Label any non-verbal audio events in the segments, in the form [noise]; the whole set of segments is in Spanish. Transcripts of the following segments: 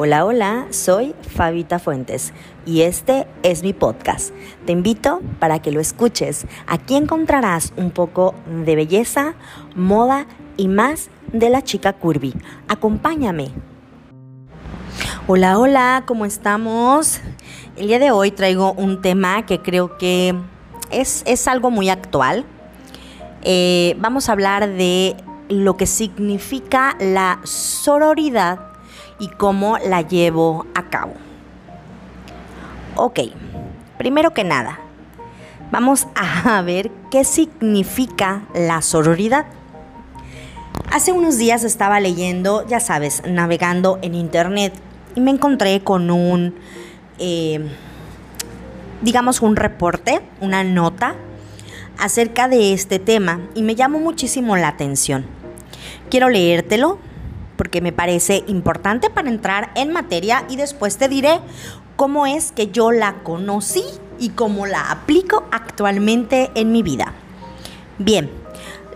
Hola, hola, soy Fabita Fuentes y este es mi podcast. Te invito para que lo escuches. Aquí encontrarás un poco de belleza, moda y más de la chica curvy. Acompáñame. Hola, hola, ¿cómo estamos? El día de hoy traigo un tema que creo que es, es algo muy actual. Eh, vamos a hablar de lo que significa la sororidad y cómo la llevo a cabo. Ok, primero que nada, vamos a [laughs] ver qué significa la sororidad. Hace unos días estaba leyendo, ya sabes, navegando en internet y me encontré con un, eh, digamos, un reporte, una nota acerca de este tema y me llamó muchísimo la atención. Quiero leértelo porque me parece importante para entrar en materia y después te diré cómo es que yo la conocí y cómo la aplico actualmente en mi vida. Bien,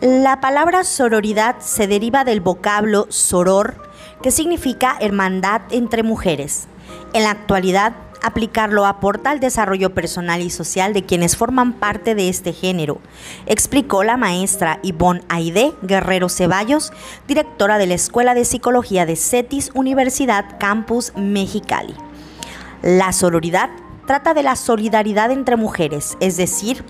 la palabra sororidad se deriva del vocablo soror, que significa hermandad entre mujeres. En la actualidad, aplicarlo aporta al desarrollo personal y social de quienes forman parte de este género, explicó la maestra Ivonne Aide Guerrero Ceballos, directora de la Escuela de Psicología de CETIS Universidad Campus Mexicali. La sororidad trata de la solidaridad entre mujeres, es decir,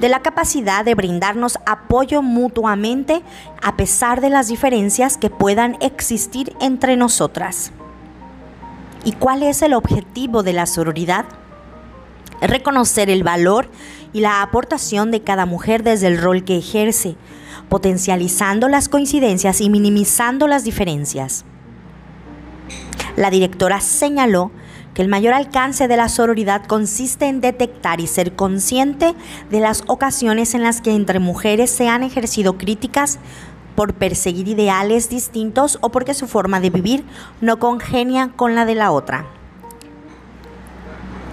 de la capacidad de brindarnos apoyo mutuamente a pesar de las diferencias que puedan existir entre nosotras. ¿Y cuál es el objetivo de la sororidad? Reconocer el valor y la aportación de cada mujer desde el rol que ejerce, potencializando las coincidencias y minimizando las diferencias. La directora señaló que el mayor alcance de la sororidad consiste en detectar y ser consciente de las ocasiones en las que entre mujeres se han ejercido críticas por perseguir ideales distintos o porque su forma de vivir no congenia con la de la otra.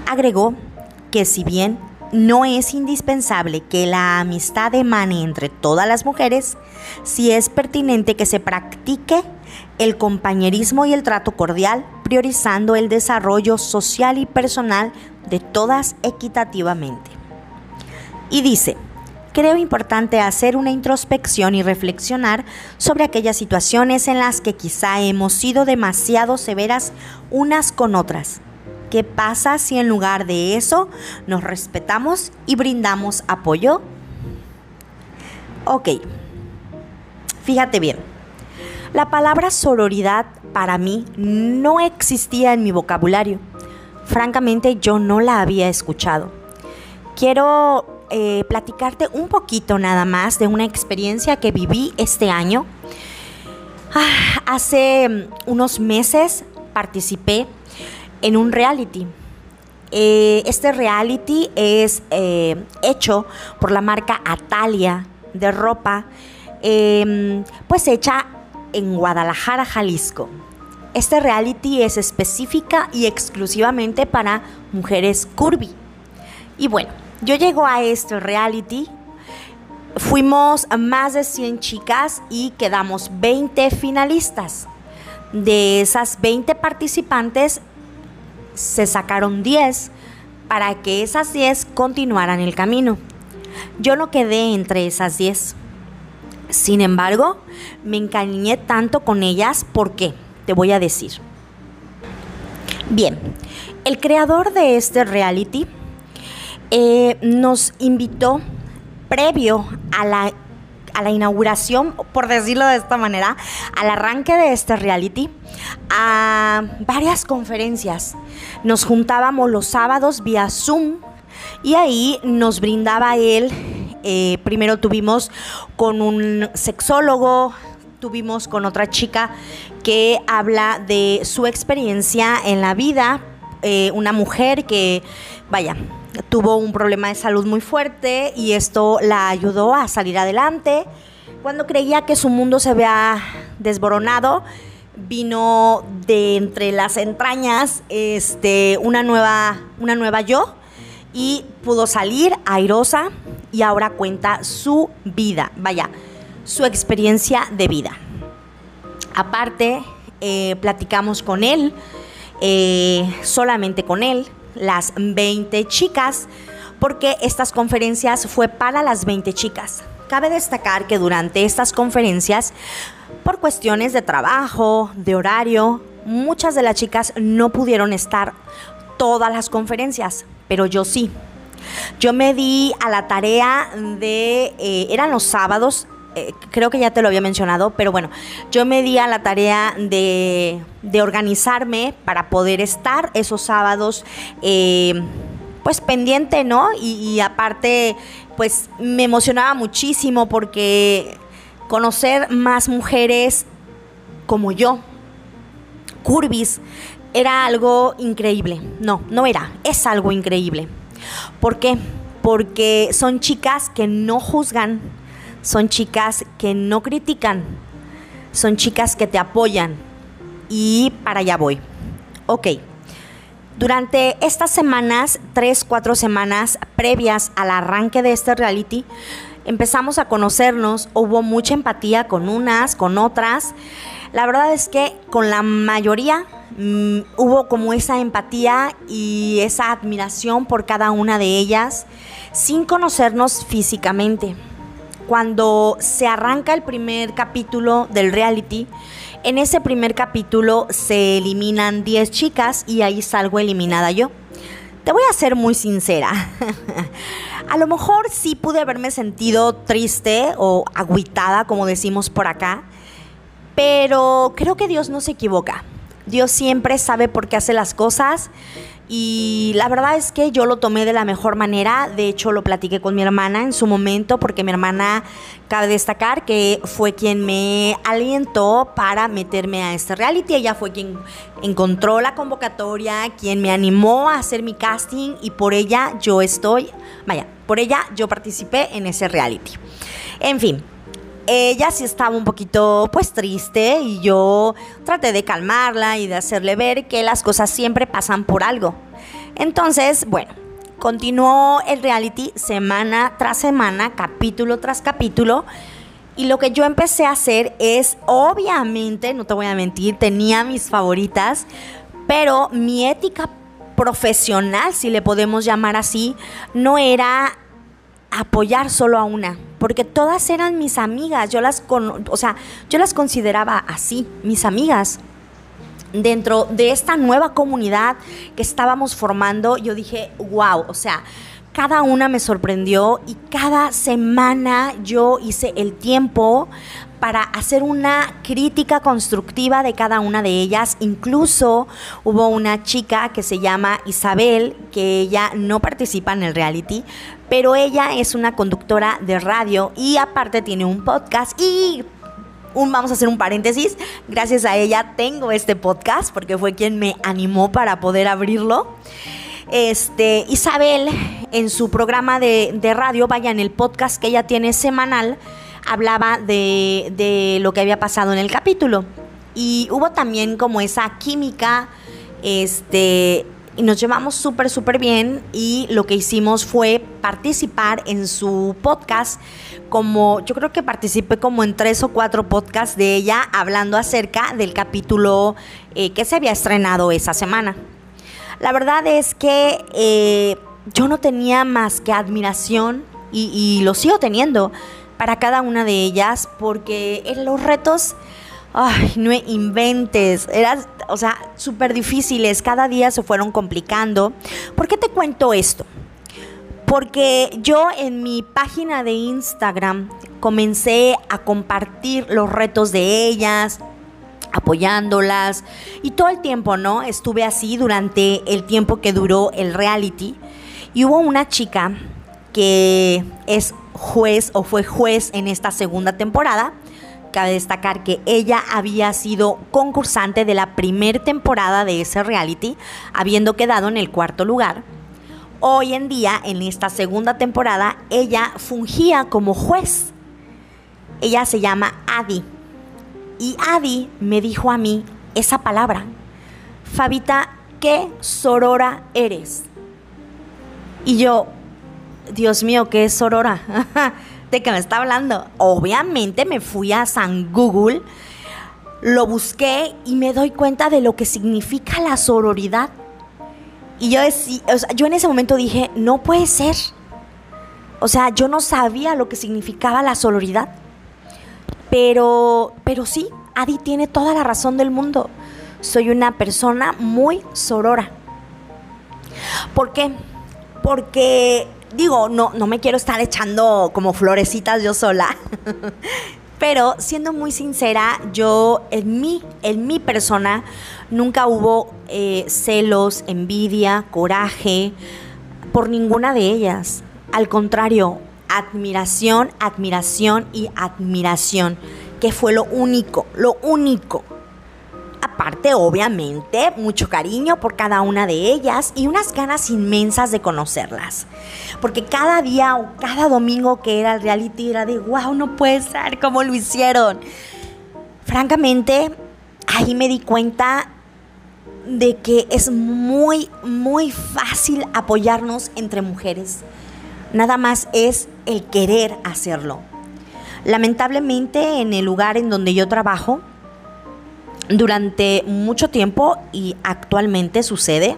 Agregó que si bien no es indispensable que la amistad emane entre todas las mujeres, sí es pertinente que se practique el compañerismo y el trato cordial, priorizando el desarrollo social y personal de todas equitativamente. Y dice, creo importante hacer una introspección y reflexionar sobre aquellas situaciones en las que quizá hemos sido demasiado severas unas con otras. ¿Qué pasa si en lugar de eso nos respetamos y brindamos apoyo? Ok, fíjate bien. La palabra sororidad para mí no existía en mi vocabulario. Francamente yo no la había escuchado. Quiero eh, platicarte un poquito nada más de una experiencia que viví este año. Ah, hace mm, unos meses participé en un reality. Eh, este reality es eh, hecho por la marca Atalia de ropa, em, pues hecha en Guadalajara, Jalisco. Este reality es específica y exclusivamente para mujeres curvy. Y bueno, yo llego a este reality, fuimos más de 100 chicas y quedamos 20 finalistas. De esas 20 participantes se sacaron 10 para que esas 10 continuaran el camino. Yo no quedé entre esas 10. Sin embargo, me encariñé tanto con ellas porque, te voy a decir. Bien, el creador de este reality eh, nos invitó previo a la, a la inauguración, por decirlo de esta manera, al arranque de este reality, a varias conferencias. Nos juntábamos los sábados vía Zoom y ahí nos brindaba él, eh, primero tuvimos con un sexólogo, tuvimos con otra chica que habla de su experiencia en la vida, eh, una mujer que, vaya, tuvo un problema de salud muy fuerte y esto la ayudó a salir adelante. Cuando creía que su mundo se había desboronado, vino de entre las entrañas este, una, nueva, una nueva yo y pudo salir airosa y ahora cuenta su vida, vaya, su experiencia de vida. Aparte, eh, platicamos con él eh, solamente con él, las 20 chicas, porque estas conferencias fue para las 20 chicas. Cabe destacar que durante estas conferencias, por cuestiones de trabajo, de horario, muchas de las chicas no pudieron estar todas las conferencias, pero yo sí. Yo me di a la tarea de, eh, eran los sábados, eh, creo que ya te lo había mencionado, pero bueno, yo me di a la tarea de, organizarme para poder estar esos sábados, eh, pues pendiente, ¿no? Y, aparte, pues me emocionaba muchísimo porque conocer más mujeres como yo, curvis, era algo increíble. No, no era, es algo increíble. ¿Por qué? Porque son chicas que no juzgan, son chicas que no critican, son chicas que te apoyan. Y para allá voy. Ok. Durante estas semanas, tres, cuatro semanas previas al arranque de este reality, empezamos a conocernos, hubo mucha empatía con unas, con otras. La verdad es que con la mayoría mm, hubo como esa empatía y esa admiración por cada una de ellas sin conocernos físicamente. Cuando se arranca el primer capítulo del reality, en ese primer capítulo se eliminan 10 chicas y ahí salgo eliminada yo. Te voy a ser muy sincera. [laughs] a lo mejor sí pude haberme sentido triste o agüitada, como decimos por acá, pero creo que Dios no se equivoca. Dios siempre sabe por qué hace las cosas y la verdad es que yo lo tomé de la mejor manera. De hecho, lo platiqué con mi hermana en su momento porque mi hermana, cabe destacar que fue quien me alientó para meterme a este reality. Ella fue quien encontró la convocatoria, quien me animó a hacer mi casting y por ella yo estoy, vaya, por ella yo participé en ese reality. En fin, ella sí estaba un poquito pues triste y yo traté de calmarla y de hacerle ver que las cosas siempre pasan por algo. Entonces, bueno, continuó el reality semana tras semana, capítulo tras capítulo. Y lo que yo empecé a hacer es, obviamente, no te voy a mentir, tenía mis favoritas, pero mi ética profesional, si le podemos llamar así, no era apoyar solo a una, porque todas eran mis amigas, yo las o sea, yo las consideraba así, mis amigas. Dentro de esta nueva comunidad que estábamos formando, yo dije, wow, o sea, cada una me sorprendió y cada semana yo hice el tiempo para hacer una crítica constructiva de cada una de ellas. Incluso hubo una chica que se llama Isabel, que ella no participa en el reality, pero ella es una conductora de radio y aparte tiene un podcast y un, vamos a hacer un paréntesis, gracias a ella tengo este podcast porque fue quien me animó para poder abrirlo. Este, Isabel, en su programa de, de radio, vaya en el podcast que ella tiene semanal, hablaba de, de lo que había pasado en el capítulo. Y hubo también como esa química, este, y nos llevamos súper, súper bien y lo que hicimos fue participar en su podcast como yo creo que participé como en tres o cuatro podcasts de ella hablando acerca del capítulo eh, que se había estrenado esa semana. La verdad es que eh, yo no tenía más que admiración y, y lo sigo teniendo para cada una de ellas porque en los retos ay, no inventes, eran, o sea, súper difíciles, cada día se fueron complicando. ¿Por qué te cuento esto? Porque yo en mi página de Instagram comencé a compartir los retos de ellas, apoyándolas y todo el tiempo, ¿no? Estuve así durante el tiempo que duró el reality y hubo una chica que es juez o fue juez en esta segunda temporada Cabe destacar que ella había sido concursante de la primera temporada de ese reality, habiendo quedado en el cuarto lugar. Hoy en día, en esta segunda temporada, ella fungía como juez. Ella se llama Adi. Y Adi me dijo a mí esa palabra. Fabita, qué sorora eres. Y yo, Dios mío, ¿qué es sorora? [laughs] de que me está hablando. Obviamente me fui a San Google, lo busqué y me doy cuenta de lo que significa la sororidad. Y yo, yo en ese momento dije, no puede ser. O sea, yo no sabía lo que significaba la sororidad. Pero, pero sí, Adi tiene toda la razón del mundo. Soy una persona muy sorora. ¿Por qué? Porque, digo, no, no me quiero estar echando como florecitas yo sola. [laughs] Pero siendo muy sincera, yo en en mi persona, nunca hubo eh, celos, envidia, coraje por ninguna de ellas. Al contrario, admiración, admiración y admiración, que fue lo único, lo único Aparte, obviamente, mucho cariño por cada una de ellas y unas ganas inmensas de conocerlas. Porque cada día o cada domingo que era el reality era de, wow, no puede ser como lo hicieron. Francamente, ahí me di cuenta de que es muy, muy fácil apoyarnos entre mujeres. Nada más es el querer hacerlo. Lamentablemente, en el lugar en donde yo trabajo, durante mucho tiempo y actualmente sucede,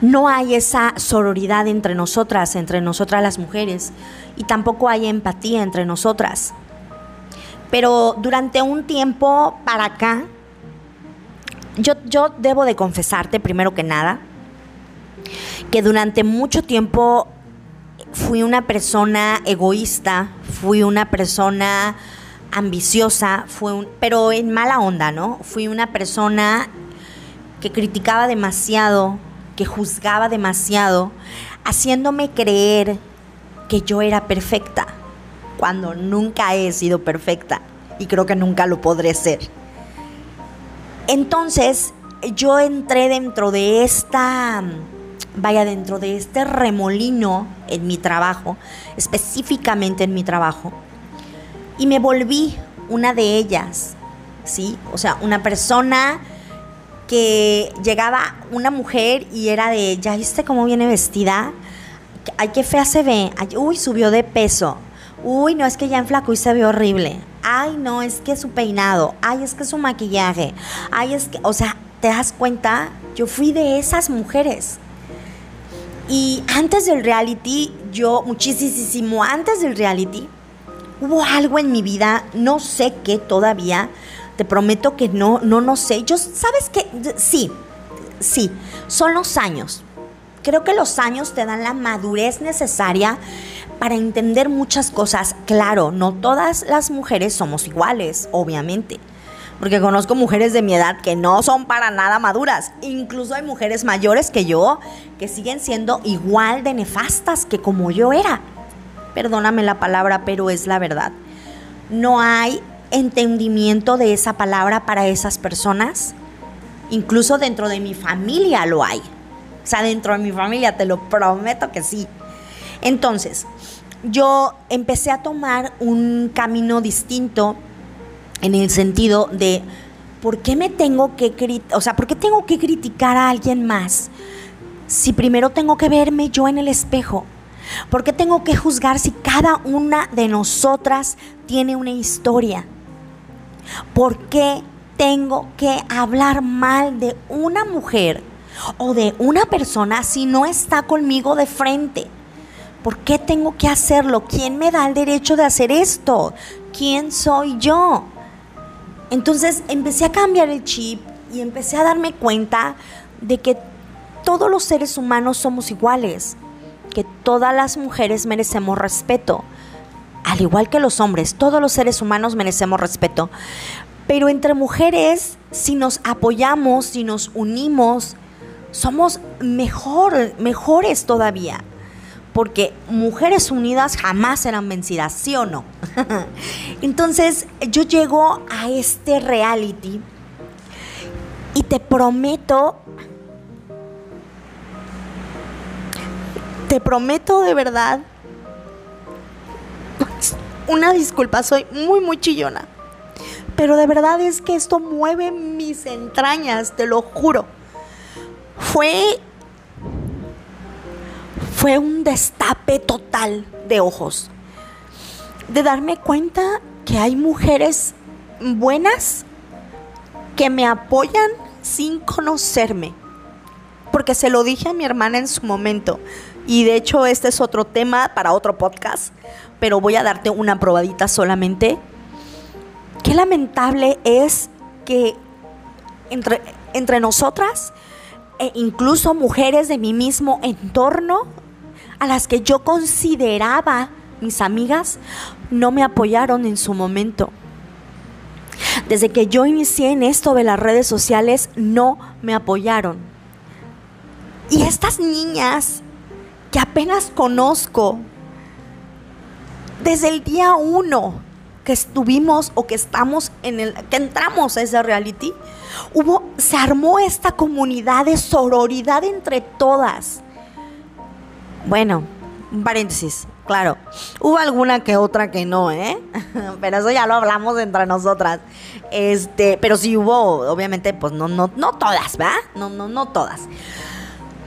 no hay esa sororidad entre nosotras, entre nosotras las mujeres, y tampoco hay empatía entre nosotras. Pero durante un tiempo para acá, yo, yo debo de confesarte primero que nada, que durante mucho tiempo fui una persona egoísta, fui una persona ambiciosa, fue un, pero en mala onda, ¿no? Fui una persona que criticaba demasiado, que juzgaba demasiado, haciéndome creer que yo era perfecta, cuando nunca he sido perfecta y creo que nunca lo podré ser. Entonces, yo entré dentro de esta, vaya, dentro de este remolino en mi trabajo, específicamente en mi trabajo, y me volví una de ellas, ¿sí? O sea, una persona que llegaba una mujer y era de, ¿ya viste cómo viene vestida? Ay, qué fea se ve. uy, subió de peso. Uy, no, es que ya enflacó y se ve horrible. Ay, no, es que su peinado. Ay, es que su maquillaje. Ay, es que, o sea, ¿te das cuenta? Yo fui de esas mujeres. Y antes del reality, yo, muchísimo antes del reality, hubo algo en mi vida, no sé qué todavía, te prometo que no, no, no sé. Yo, ¿sabes qué? Sí, sí, son los años. Creo que los años te dan la madurez necesaria para entender muchas cosas. Claro, no todas las mujeres somos iguales, obviamente. Porque conozco mujeres de mi edad que no son para nada maduras. Incluso hay mujeres mayores que yo que siguen siendo igual de nefastas que como yo era perdóname la palabra, pero es la verdad. No hay entendimiento de esa palabra para esas personas. Incluso dentro de mi familia lo hay. O sea, dentro de mi familia, te lo prometo que sí. Entonces, yo empecé a tomar un camino distinto en el sentido de, ¿por qué me tengo que, o sea, ¿por qué tengo que criticar a alguien más? Si primero tengo que verme yo en el espejo ¿Por qué tengo que juzgar si cada una de nosotras tiene una historia? ¿Por qué tengo que hablar mal de una mujer o de una persona si no está conmigo de frente? ¿Por qué tengo que hacerlo? ¿Quién me da el derecho de hacer esto? ¿Quién soy yo? Entonces empecé a cambiar el chip y empecé a darme cuenta de que todos los seres humanos somos iguales que todas las mujeres merecemos respeto. Al igual que los hombres, todos los seres humanos merecemos respeto. Pero entre mujeres, si nos apoyamos, si nos unimos, somos mejor, mejores todavía. Porque mujeres unidas jamás serán vencidas, ¿sí o no? [laughs] Entonces yo llego a este reality y te prometo Te prometo de verdad. Una disculpa, soy muy, muy chillona. Pero de verdad es que esto mueve mis entrañas, te lo juro. Fue. Fue un destape total de ojos. De darme cuenta que hay mujeres buenas que me apoyan sin conocerme. Porque se lo dije a mi hermana en su momento. Y de hecho este es otro tema para otro podcast. Pero voy a darte una probadita solamente. Qué lamentable es que entre, entre nosotras, e incluso mujeres de mi mismo entorno, a las que yo consideraba mis amigas, no me apoyaron en su momento. Desde que yo inicié en esto de las redes sociales, no me apoyaron. Y estas niñas que apenas conozco, desde el día uno que estuvimos o que estamos en el, que entramos a ese reality, hubo, se armó esta comunidad de sororidad entre todas. Bueno, paréntesis, claro. Hubo alguna que otra que no, ¿eh? [laughs] pero eso ya lo hablamos entre nosotras. Este, pero sí hubo, obviamente, pues no, no, no todas, ¿va? No, no, no todas.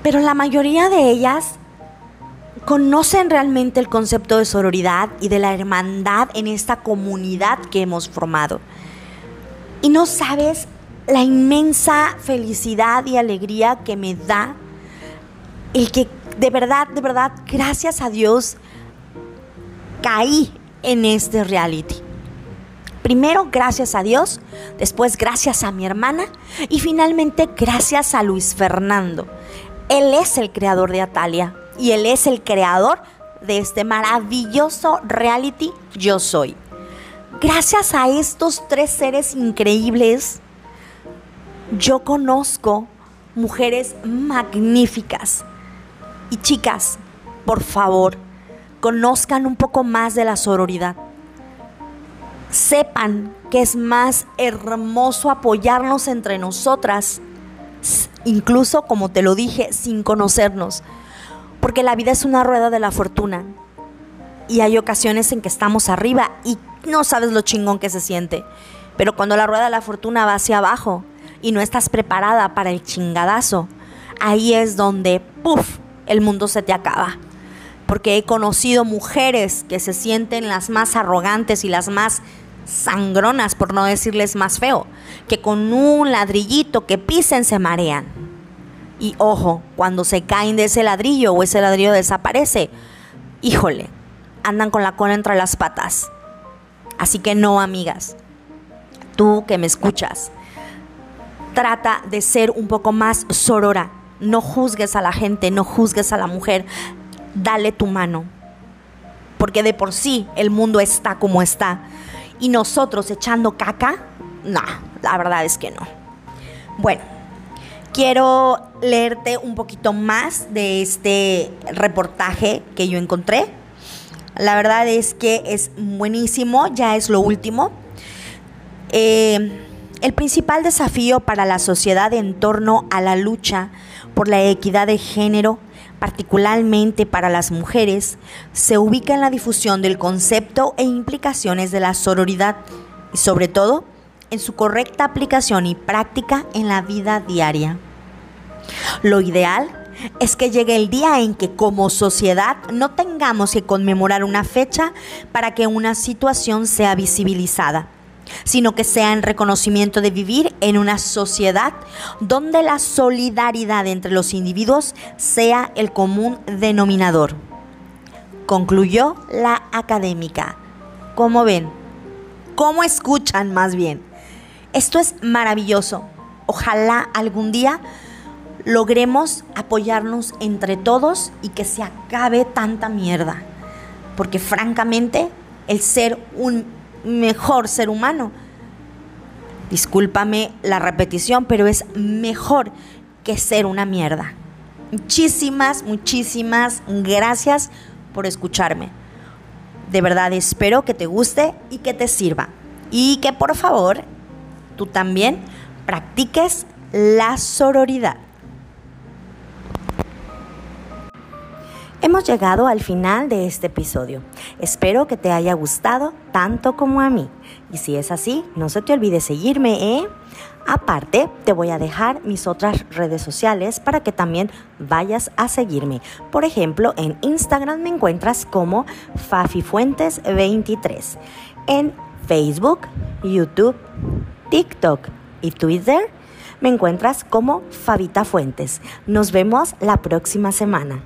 Pero la mayoría de ellas conocen realmente el concepto de sororidad y de la hermandad en esta comunidad que hemos formado. Y no sabes la inmensa felicidad y alegría que me da el que de verdad, de verdad, gracias a Dios, caí en este reality. Primero gracias a Dios, después gracias a mi hermana y finalmente gracias a Luis Fernando. Él es el creador de Atalia y él es el creador de este maravilloso reality Yo Soy. Gracias a estos tres seres increíbles, yo conozco mujeres magníficas. Y chicas, por favor, conozcan un poco más de la sororidad. Sepan que es más hermoso apoyarnos entre nosotras, incluso como te lo dije, sin conocernos. Porque la vida es una rueda de la fortuna. Y hay ocasiones en que estamos arriba y no sabes lo chingón que se siente. Pero cuando la rueda de la fortuna va hacia abajo y no estás preparada para el chingadazo, ahí es donde, puff, el mundo se te acaba. Porque he conocido mujeres que se sienten las más arrogantes y las más sangronas, por no decirles más feo, que con un ladrillito que pisen se marean. Y ojo, cuando se caen de ese ladrillo o ese ladrillo desaparece, híjole, andan con la cola entre las patas. Así que no, amigas, tú que me escuchas, trata de ser un poco más sorora. No juzgues a la gente, no juzgues a la mujer. Dale tu mano. Porque de por sí el mundo está como está. Y nosotros echando caca, no, la verdad es que no. Bueno, quiero leerte un poquito más de este reportaje que yo encontré. La verdad es que es buenísimo, ya es lo último. Eh, el principal desafío para la sociedad en torno a la lucha por la equidad de género, particularmente para las mujeres, se ubica en la difusión del concepto e implicaciones de la sororidad y sobre todo en su correcta aplicación y práctica en la vida diaria. Lo ideal es que llegue el día en que como sociedad no tengamos que conmemorar una fecha para que una situación sea visibilizada, sino que sea en reconocimiento de vivir en una sociedad donde la solidaridad entre los individuos sea el común denominador. Concluyó la académica. ¿Cómo ven? ¿Cómo escuchan más bien? Esto es maravilloso. Ojalá algún día logremos apoyarnos entre todos y que se acabe tanta mierda. Porque francamente, el ser un mejor ser humano, discúlpame la repetición, pero es mejor que ser una mierda. Muchísimas, muchísimas gracias por escucharme. De verdad espero que te guste y que te sirva. Y que por favor también practiques la sororidad. Hemos llegado al final de este episodio. Espero que te haya gustado tanto como a mí. Y si es así, no se te olvide seguirme, ¿eh? Aparte, te voy a dejar mis otras redes sociales para que también vayas a seguirme. Por ejemplo, en Instagram me encuentras como FafiFuentes23. En Facebook, YouTube, TikTok, y Twitter me encuentras como Fabita Fuentes. Nos vemos la próxima semana.